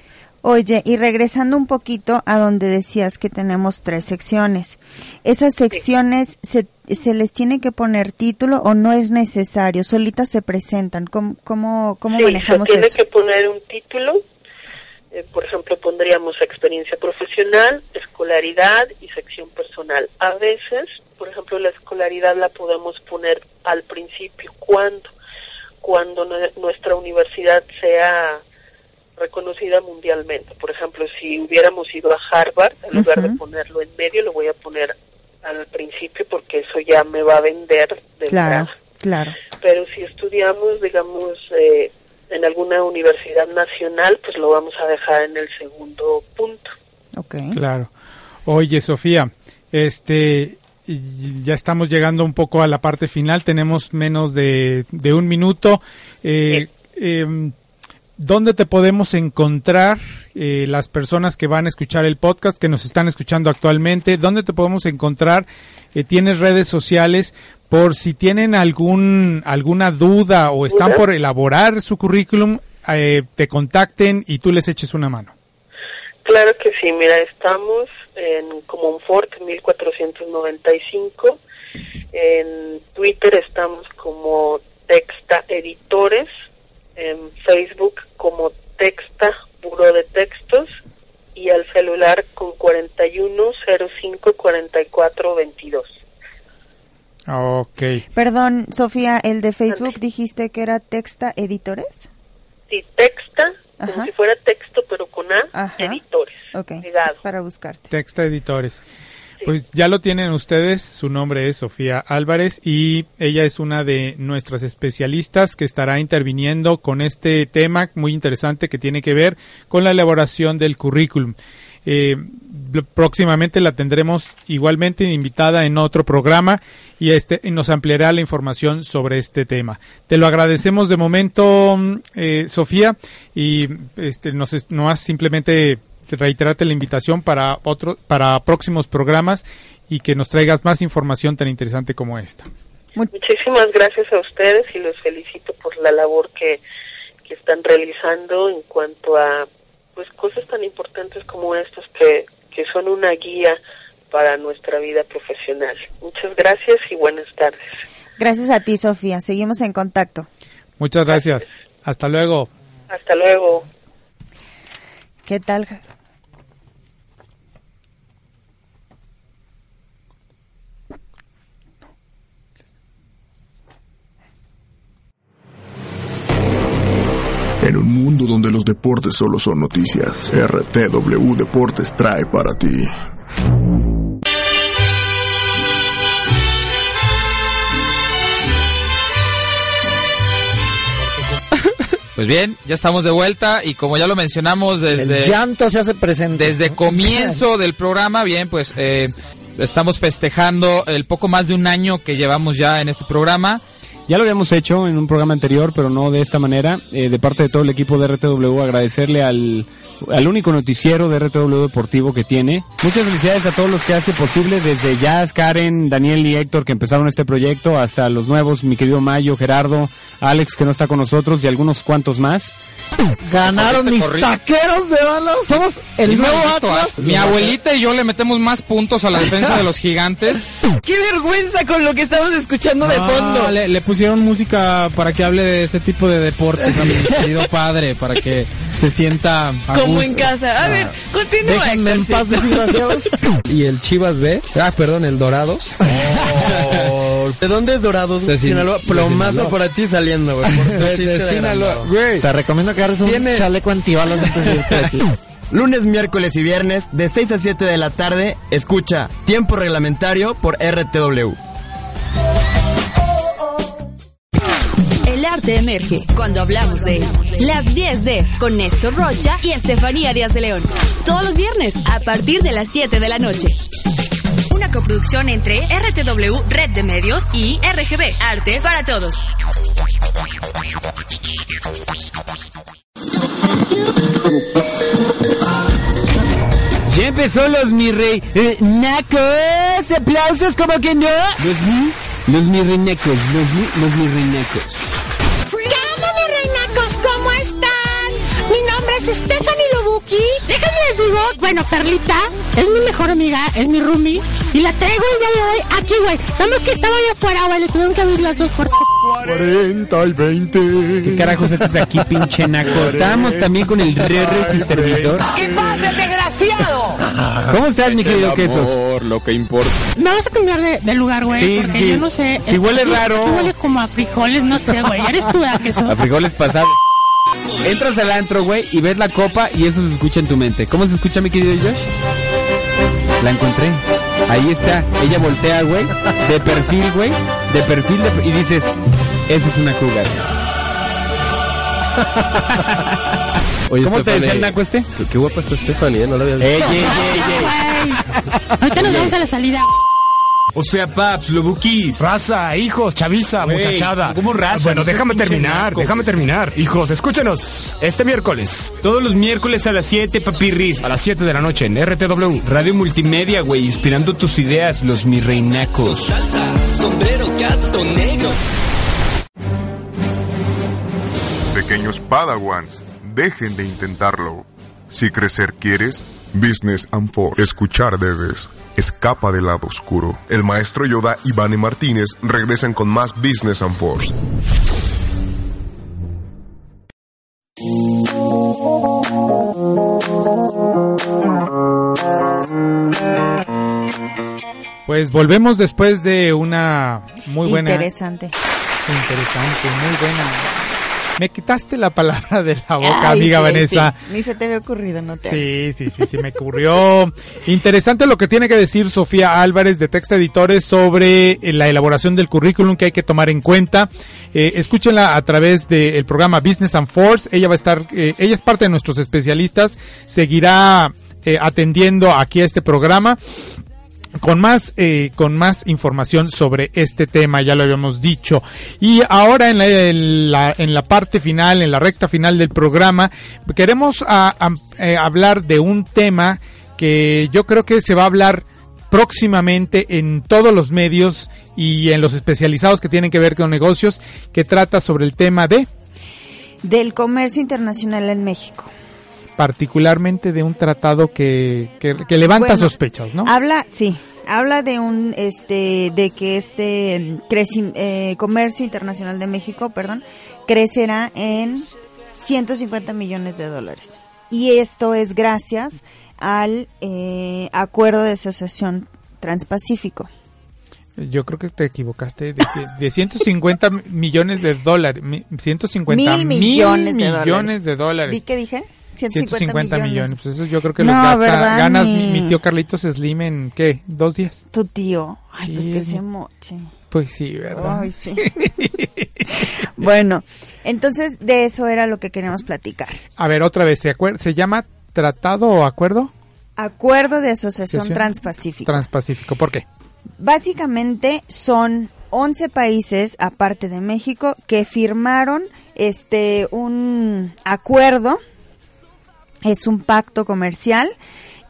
Oye, y regresando un poquito a donde decías que tenemos tres secciones, ¿esas secciones se, se les tiene que poner título o no es necesario? ¿Solitas se presentan? ¿Cómo, cómo, cómo sí, manejamos se tiene eso? que poner un título. eh, por ejemplo, pondríamos experiencia profesional, escolaridad y sección personal. A veces, por ejemplo, la escolaridad la podemos poner al principio. ¿Cuándo? Cuando nue- nuestra universidad sea reconocida mundialmente. Por ejemplo, si hubiéramos ido a Harvard, en lugar de ponerlo en medio, lo voy a poner al principio porque eso ya me va a vender de Claro, claro. pero si estudiamos, digamos, eh, en alguna universidad nacional, pues lo vamos a dejar en el segundo punto. Ok. Claro. Oye, Sofía, este, ya estamos llegando un poco a la parte final, tenemos menos de, de un minuto. Eh, em, ¿Dónde te podemos encontrar eh, las personas que van a escuchar el podcast, que nos están escuchando actualmente? ¿Dónde te podemos encontrar? Eh, ¿Tienes redes sociales? Por si tienen algún alguna duda o están por elaborar su currículum, eh, te contacten y tú les eches una mano. Claro que sí, mira, estamos en Comonfort 1495, en Twitter estamos como Texta Editores, en Facebook como Texta Buró de Textos y al celular con 41054422. Ok. Perdón, Sofía, el de Facebook dijiste que era Texta Editores. Sí, Texta, como si fuera texto pero con A, Ajá. Editores, Ok. Para buscarte. Texta Editores. Pues ya lo tienen ustedes, su nombre es Sofía Álvarez y ella es una de nuestras especialistas que estará interviniendo con este tema muy interesante que tiene que ver con la elaboración del currículum. Eh, próximamente la tendremos igualmente invitada en otro programa y este nos ampliará la información sobre este tema. Te lo agradecemos de momento, mm, eh, Sofía, y este nos es- nomás simplemente reiterarte la invitación para otro, para próximos programas y que nos traigas más información tan interesante como esta. Muchísimas gracias a ustedes y los felicito por la labor que, que están realizando en cuanto a pues cosas tan importantes como estas que, que son una guía para nuestra vida profesional. Muchas gracias y buenas tardes. Gracias a ti, Sofía. Seguimos en contacto. Muchas gracias. Hasta luego. Hasta luego. En un mundo donde los deportes solo son noticias, RTW Deportes trae para ti. Pues bien, ya estamos de vuelta y como ya lo mencionamos desde... El llanto se hace presente. Desde comienzo del programa, bien, pues eh, estamos festejando el poco más de un año que llevamos ya en este programa. Ya lo habíamos hecho en un programa anterior, pero no de esta manera. Eh, de parte de todo el equipo de RTW, agradecerle al, al único noticiero de RTW Deportivo que tiene. Muchas felicidades a todos los que hace posible, desde Jazz, Karen, Daniel y Héctor que empezaron este proyecto, hasta los nuevos, mi querido Mayo, Gerardo, Alex que no está con nosotros y algunos cuantos más. Ganaron mis corrido. taqueros de balas. Somos el nuevo Atlas. Mi abuelita y yo le metemos más puntos a la defensa de los gigantes. ¡Qué vergüenza con lo que estamos escuchando de fondo! Le, le pusieron música para que hable de ese tipo de deportes a mi querido padre, para que se sienta a Como gusto. en casa. A ver, continúa. Déjenme en paz, desgraciados. Y el Chivas B, ah, perdón, el Dorados. ¿De dónde es Dorados? De Sin- Sinaloa. Plomazo Sinaloa. por ti saliendo, güey. De- de Sinaloa, güey. Te recomiendo que agarres un Tiene- chaleco antibalas antes de irte aquí. Lunes, miércoles y viernes de 6 a 7 de la tarde, escucha Tiempo Reglamentario por RTW. El arte emerge cuando hablamos de él. Las 10D con Néstor Rocha y Estefanía Díaz de León. Todos los viernes a partir de las 7 de la noche. Una coproducción entre RTW Red de Medios y RGB Arte para Todos. Ya empezó los mi rey eh, nacos, aplausos como que no. Los mi, los mi rey nacos, los mi, los mi rey es Stephanie Lobuki. Déjenme les digo, bueno, Perlita es mi mejor amiga, es mi roomie. Y la traigo el día de hoy aquí, güey. Más que estaba allá afuera, güey. Le tuvieron que abrir las dos puertas. 40 y 20. ¿Qué carajos haces aquí, pinche naco? Estábamos también con el re y servidor. ¿Qué pasa, desgraciado? ¿Cómo estás, mi querido Quesos? lo que importa. Me vas a cambiar de, de lugar, güey. Sí, porque sí. yo no sé. Si huele raro. huele como a frijoles, no sé, güey. Eres tú, ¿verdad, queso? A frijoles pasados. Entras al antro, güey, y ves la copa y eso se escucha en tu mente. ¿Cómo se escucha, mi querido Josh? La encontré. Ahí está. Ella voltea, güey, de perfil, güey, de perfil, de- y dices, esa es una cougar. Oye, ¿Cómo te decía el naco este? Qué, qué guapa está Stephanie, ¿eh? No la había visto. Ey, ey, ey, ey. Ahorita nos vamos a la salida. O sea, paps, lobuquis. Raza, hijos, chaviza, muchachada. ¿cómo raza? Bueno, No déjame terminar, déjame terminar. Hijos, escúchenos este miércoles Todos los miércoles a las 7, papirris. a las 7 de la noche en RTW. Radio Multimedia, güey, inspirando tus ideas, los mi reinacos. sombrero, gato negro. Pequeños Padawans, dejen de intentarlo. Si crecer quieres, Business and Force. Escuchar debes. Escapa del lado oscuro. El maestro Yoda y Vane Martínez regresan con más Business and Force. Pues volvemos después de una muy buena. Interesante. Interesante, muy buena. Me quitaste la palabra de la boca, Ay, amiga sí, Vanessa. sí. Ni se te había ocurrido, no te Sí, sí, sí, sí, me ocurrió. Interesante lo que tiene que decir Sofía Álvarez de Texta Editores sobre eh, la elaboración del currículum que hay que tomar en cuenta. Eh, escúchenla a través del programa Business and Force. Ella va a estar, eh, ella es parte de nuestros especialistas. Seguirá eh, atendiendo aquí a este programa con más eh, con más información sobre este tema ya lo habíamos dicho y ahora en la, en la en la parte final en la recta final del programa queremos a- eh, hablar de un tema que yo creo que se va a hablar próximamente en todos los medios y en los especializados que tienen que ver con negocios que trata sobre el tema de Del comercio internacional en México. Particularmente de un tratado que, que, que levanta Bueno, sospechas, ¿no? Habla, sí, habla de un, este, de que este creci- eh, comercio internacional de México, perdón, crecerá en 150 millones de dólares. Y esto es gracias al eh, acuerdo de asociación Transpacífico. Yo creo que te equivocaste de, cien- de 150 millones de dólares. mi- 150 Mil mil millones de millones dólares. de dólares. ¿Di qué dije? 150, 150 millones. millones. Pues eso yo creo que No, lo gasta, ¿verdad, ganas mi- mi, tío Carlitos Slim en, ¿qué? ¿Dos días? Tu tío. Ay, pues Sí, que sí. se moche. Pues sí, ¿verdad? Ay, sí. bueno, entonces de eso era lo que queríamos platicar. A ver, otra vez, ¿se, acuer- ¿se llama tratado o acuerdo? Acuerdo de Asociación Asociación Transpacífico. Transpacífico. ¿Por qué? Básicamente son 11 países, aparte de México, que firmaron este un acuerdo, es un pacto comercial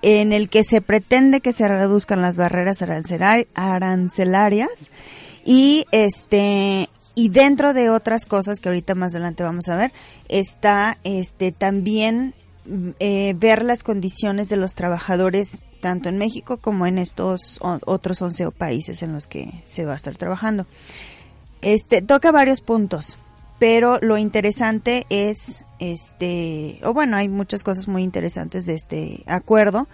en el que se pretende que se reduzcan las barreras arancela- arancelarias y este y dentro de otras cosas que ahorita más adelante vamos a ver está este también mm, eh, ver las condiciones de los trabajadores tanto en México como en estos otros 11 países en los que se va a estar trabajando. Este toca varios puntos, pero lo interesante es este o bueno, hay muchas cosas muy interesantes de este acuerdo.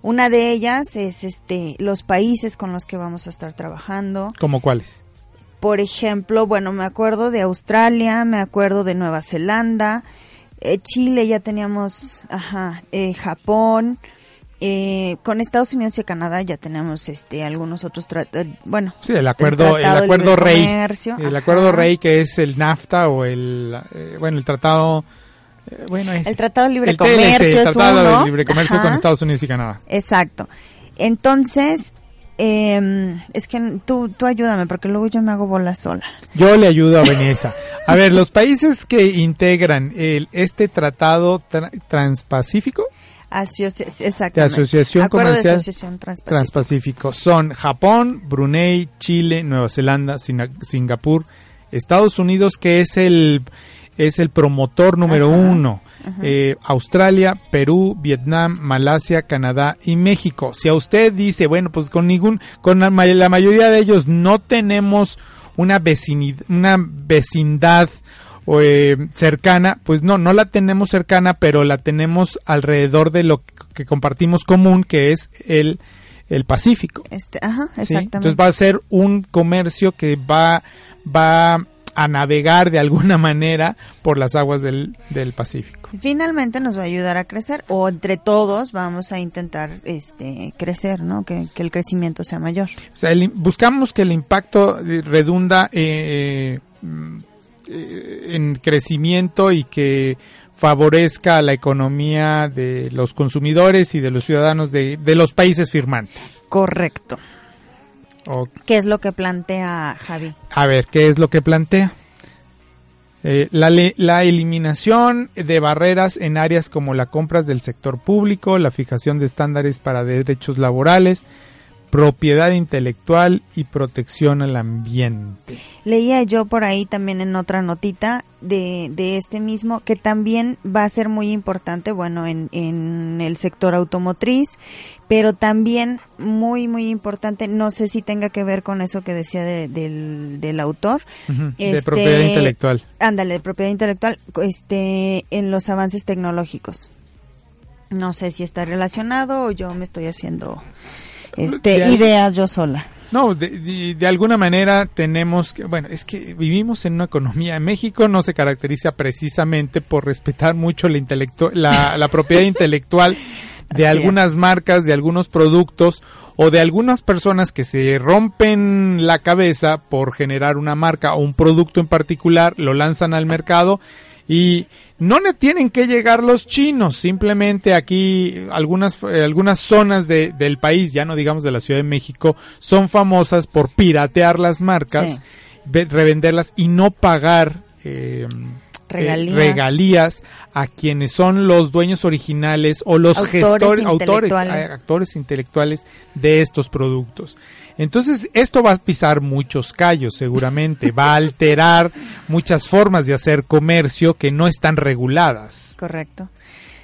Una de ellas es este los países con los que vamos a estar trabajando. ¿Cómo cuáles? Por ejemplo, bueno, me acuerdo de Australia, me acuerdo de Nueva Zelanda, eh, Chile ya teníamos, ajá, eh, Japón, eh, con Estados Unidos y Canadá ya tenemos este algunos otros tratados, bueno, Sí, el acuerdo, el acuerdo rey. Comercio, El ajá. acuerdo rey que es el NAFTA o el, eh, bueno, el tratado, eh, bueno. El Tratado de Libre El TLC, Comercio el Tratado uno. de Libre Comercio Ajá. con Estados Unidos y Canadá. Exacto. Entonces, eh, es que tú, tú ayúdame porque luego yo me hago bola sola. Yo le ayudo a Vanessa. A ver, los países que integran el, este tratado tra- transpacífico Asocia- de. Asociación Acuerdo de Comercial Asociación Transpacífico. Transpacífico son Japón, Brunei, Chile, Nueva Zelanda, Sina- Singapur, Estados Unidos, que es el es el promotor número uno. eh, Australia, Perú, Vietnam, Malasia, Canadá y México. Si a usted dice, bueno, pues con ningún, con la, la mayoría de ellos no tenemos una vecinidad, una vecindad eh, cercana, pues no, no la tenemos cercana, pero la tenemos alrededor de lo que compartimos común, que es el, el Pacífico. Este, ajá, ¿sí? exactamente. Entonces va a ser un comercio que va, va a navegar de alguna manera por las aguas del, del Pacífico. Finalmente nos va a ayudar a crecer o entre todos vamos a intentar este crecer, ¿no? Que, que el crecimiento sea mayor. O sea, el- buscamos que el impacto eh, redunda eh, eh, en crecimiento y que favorezca a la economía de los consumidores y de los ciudadanos de, de los países firmantes. Correcto. ¿Qué es lo que plantea Javi? A ver, ¿qué es lo que plantea? Eh, la, la eliminación de barreras en áreas como la compras del sector público, la fijación de estándares para derechos laborales, propiedad intelectual y protección al ambiente. Leía yo por ahí también en otra notita de, de este mismo que también va a ser muy importante, bueno, en, en el sector automotriz, pero también muy, muy importante, no sé si tenga que ver con eso que decía de- del, del autor. De Este, propiedad intelectual. Ándale, de propiedad intelectual, este, en los avances tecnológicos. No sé si está relacionado o yo me estoy haciendo este De- ideas yo sola. No, de, de- de alguna manera tenemos que, bueno, es que vivimos en una economía. México no se caracteriza precisamente por respetar mucho la, intelectu- la, la propiedad intelectual de Así algunas marcas, de algunos productos o de algunas personas que se rompen la cabeza por generar una marca o un producto en particular, lo lanzan al mercado y no le tienen que llegar los chinos, simplemente aquí algunas, eh, algunas zonas de- del país, ya no digamos de la Ciudad de México, son famosas por piratear las marcas, Sí. revenderlas y no pagar eh, Regalías. eh, regalías a quienes son los dueños originales o los Autores gestores, autores, actores intelectuales de estos productos. Entonces, esto va a pisar muchos callos, seguramente, va a alterar muchas formas de hacer comercio que no están reguladas. Correcto.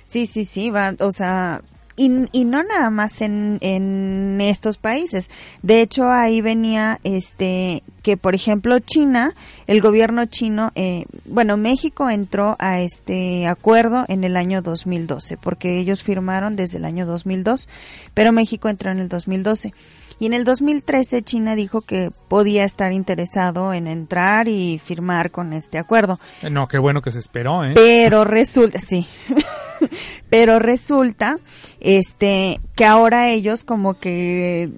Sí, sí, sí, va, o sea, y, y no nada más en, estos países. De hecho, ahí venía, este, que por ejemplo China, el gobierno chino, eh, bueno, México entró a este acuerdo en el año 2012, porque ellos firmaron desde el año 2002, pero México entró en el 2012. Y en el 2013 China dijo que podía estar interesado en entrar y firmar con este acuerdo. Eh, No, qué bueno que se esperó, ¿eh? Pero resulta, sí. Pero resulta, este, que ahora ellos como que,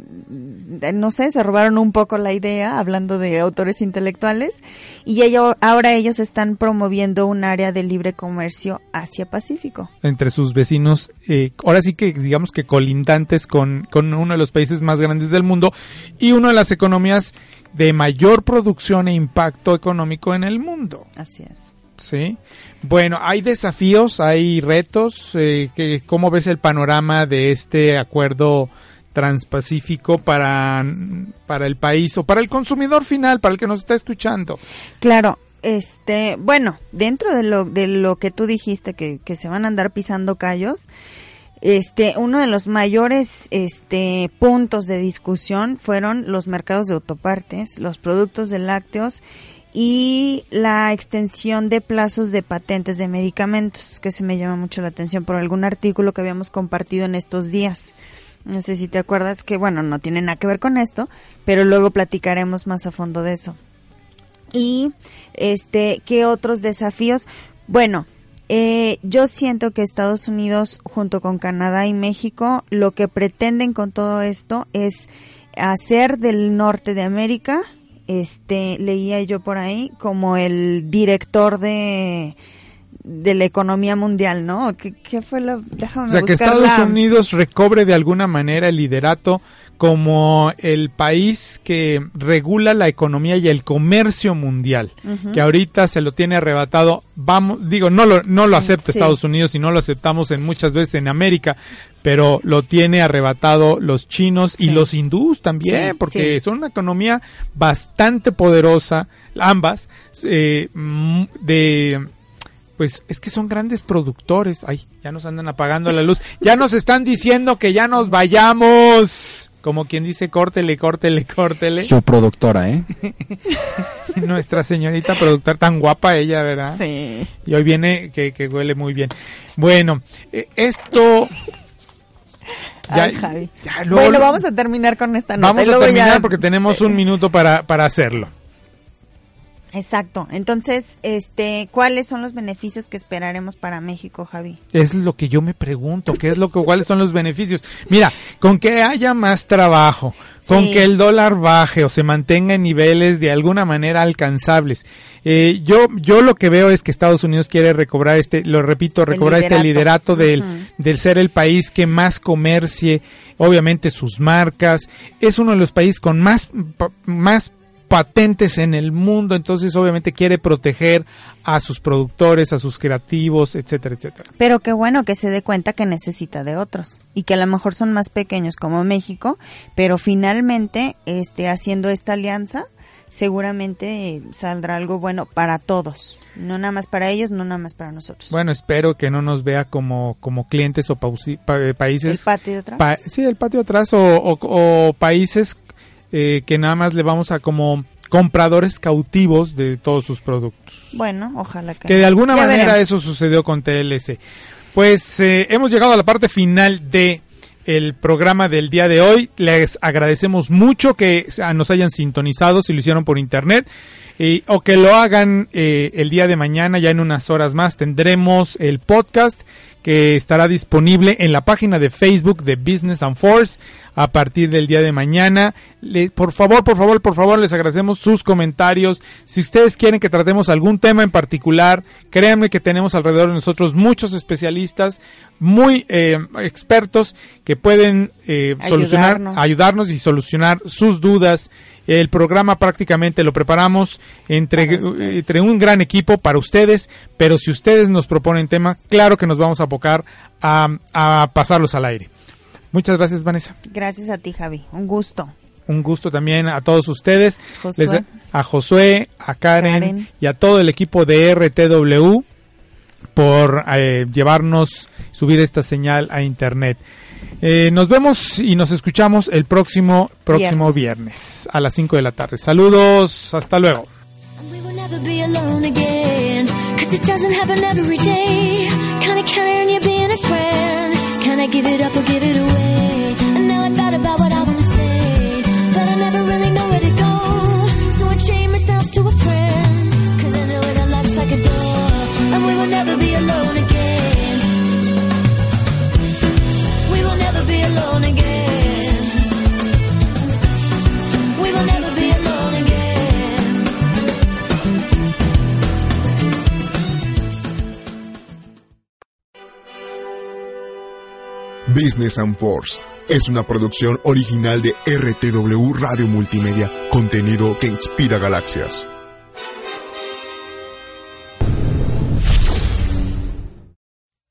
eh, no sé, se robaron un poco la idea, hablando de autores intelectuales, y ello- ahora ellos están promoviendo un área de libre comercio Asia-Pacífico. entre sus vecinos, eh, ahora sí que digamos que colindantes con, con uno de los países más grandes del mundo y una de las economías de mayor producción e impacto económico en el mundo. Así es. Sí. Bueno, hay desafíos, hay retos. Eh, ¿Cómo ves el panorama de este acuerdo transpacífico para, para el país o para el consumidor final, para el que nos está escuchando? Claro, este, bueno, dentro de lo, de lo que tú dijiste, que, que se van a andar pisando callos, este, uno de los mayores este, puntos de discusión fueron los mercados de autopartes, los productos de lácteos y la extensión de plazos de patentes de medicamentos, que se me llama mucho la atención por algún artículo que habíamos compartido en estos días. No sé si te acuerdas que, bueno, no tiene nada que ver con esto, pero luego platicaremos más a fondo de eso. Y, este, ¿qué otros desafíos? Bueno, eh, yo siento que Estados Unidos, junto con Canadá y México, lo que pretenden con todo esto es hacer del norte de América, este, leía yo por ahí, como el director de, de la economía mundial, ¿no? ¿Qué, qué fue lo? Déjame O sea, que Estados la- Unidos recobre de alguna manera el liderato como el país que regula la economía y el comercio mundial, que ahorita se lo tiene arrebatado, vamos, digo, no lo, no lo Sí, acepta sí. Estados Unidos y no lo aceptamos en muchas veces en América, pero lo tiene arrebatado los chinos y los hindús también, porque son una economía bastante poderosa, ambas, eh, mm, de pues es que son grandes productores. Ay, ya nos andan apagando la luz. Ya nos están diciendo que ya nos vayamos. Como quien dice, córtele, córtele, córtele. Su productora, ¿eh? Nuestra señorita productora tan guapa ella, ¿verdad? Sí. Y hoy viene que, que huele muy bien. Bueno, eh, esto... Ya, Ay, Javi. ya, luego- bueno, vamos a terminar con esta nota. vamos a terminar ya- porque tenemos un minuto para, para hacerlo. Exacto. Entonces, este, ¿cuáles son los beneficios que esperaremos para México, Javi? Es lo que yo me pregunto, ¿qué es lo que, cuáles son los beneficios? Mira, con que haya más trabajo, con Sí. que el dólar baje o se mantenga en niveles de alguna manera alcanzables. Eh, yo, yo lo que veo es que Estados Unidos quiere recobrar este, lo repito, recobrar este liderato del, del ser el país que más comercie, obviamente sus marcas. Es uno de los países con más, más patentes en el mundo, entonces obviamente quiere proteger a sus productores, a sus creativos, etcétera, etcétera. Pero qué bueno que se dé cuenta que necesita de otros y que a lo mejor son más pequeños como México, pero finalmente, este, haciendo esta alianza, seguramente saldrá algo bueno para todos, no nada más para ellos, no nada más para nosotros. Bueno, espero que no nos vea como, como clientes o pausi- pa- eh, países. ¿El patio atrás? pa- sí, el patio atrás o, o- o países eh, que nada más le vamos a como compradores cautivos de todos sus productos. Bueno, ojalá que Que de alguna Ya manera veremos. eso sucedió con TLC. Pues eh, hemos llegado a la parte final de el programa del día de hoy. Les agradecemos mucho que sa- nos hayan sintonizado si lo hicieron por internet eh, o que lo hagan eh, el día de mañana, ya en unas horas más tendremos el podcast estará disponible en la página de Facebook de Business and Force a partir del día de mañana. Por favor, por favor, por favor, les agradecemos sus comentarios. Si ustedes quieren que tratemos algún tema en particular, créanme que tenemos alrededor de nosotros muchos especialistas muy eh, expertos que pueden eh, solucionar, Ayudarnos. y solucionar sus dudas. El programa prácticamente lo preparamos entre, entre un gran equipo para ustedes, pero si ustedes nos proponen tema, claro que nos vamos a abocar a, a pasarlos al aire. Muchas gracias, Vanessa. Gracias a ti, Javi. Un gusto. Un gusto también a todos ustedes, Josué. Les- a Josué, a Karen, Karen. y a todo el equipo de RTW por eh, llevarnos, subir esta señal a internet. Eh, nos vemos y nos escuchamos el próximo próximo viernes, a las 5 de la tarde. Saludos, hasta luego. Can I give it up or give it away? And now I thought about what Business and Force es una producción original de RTW Radio Multimedia, contenido que inspira galaxias.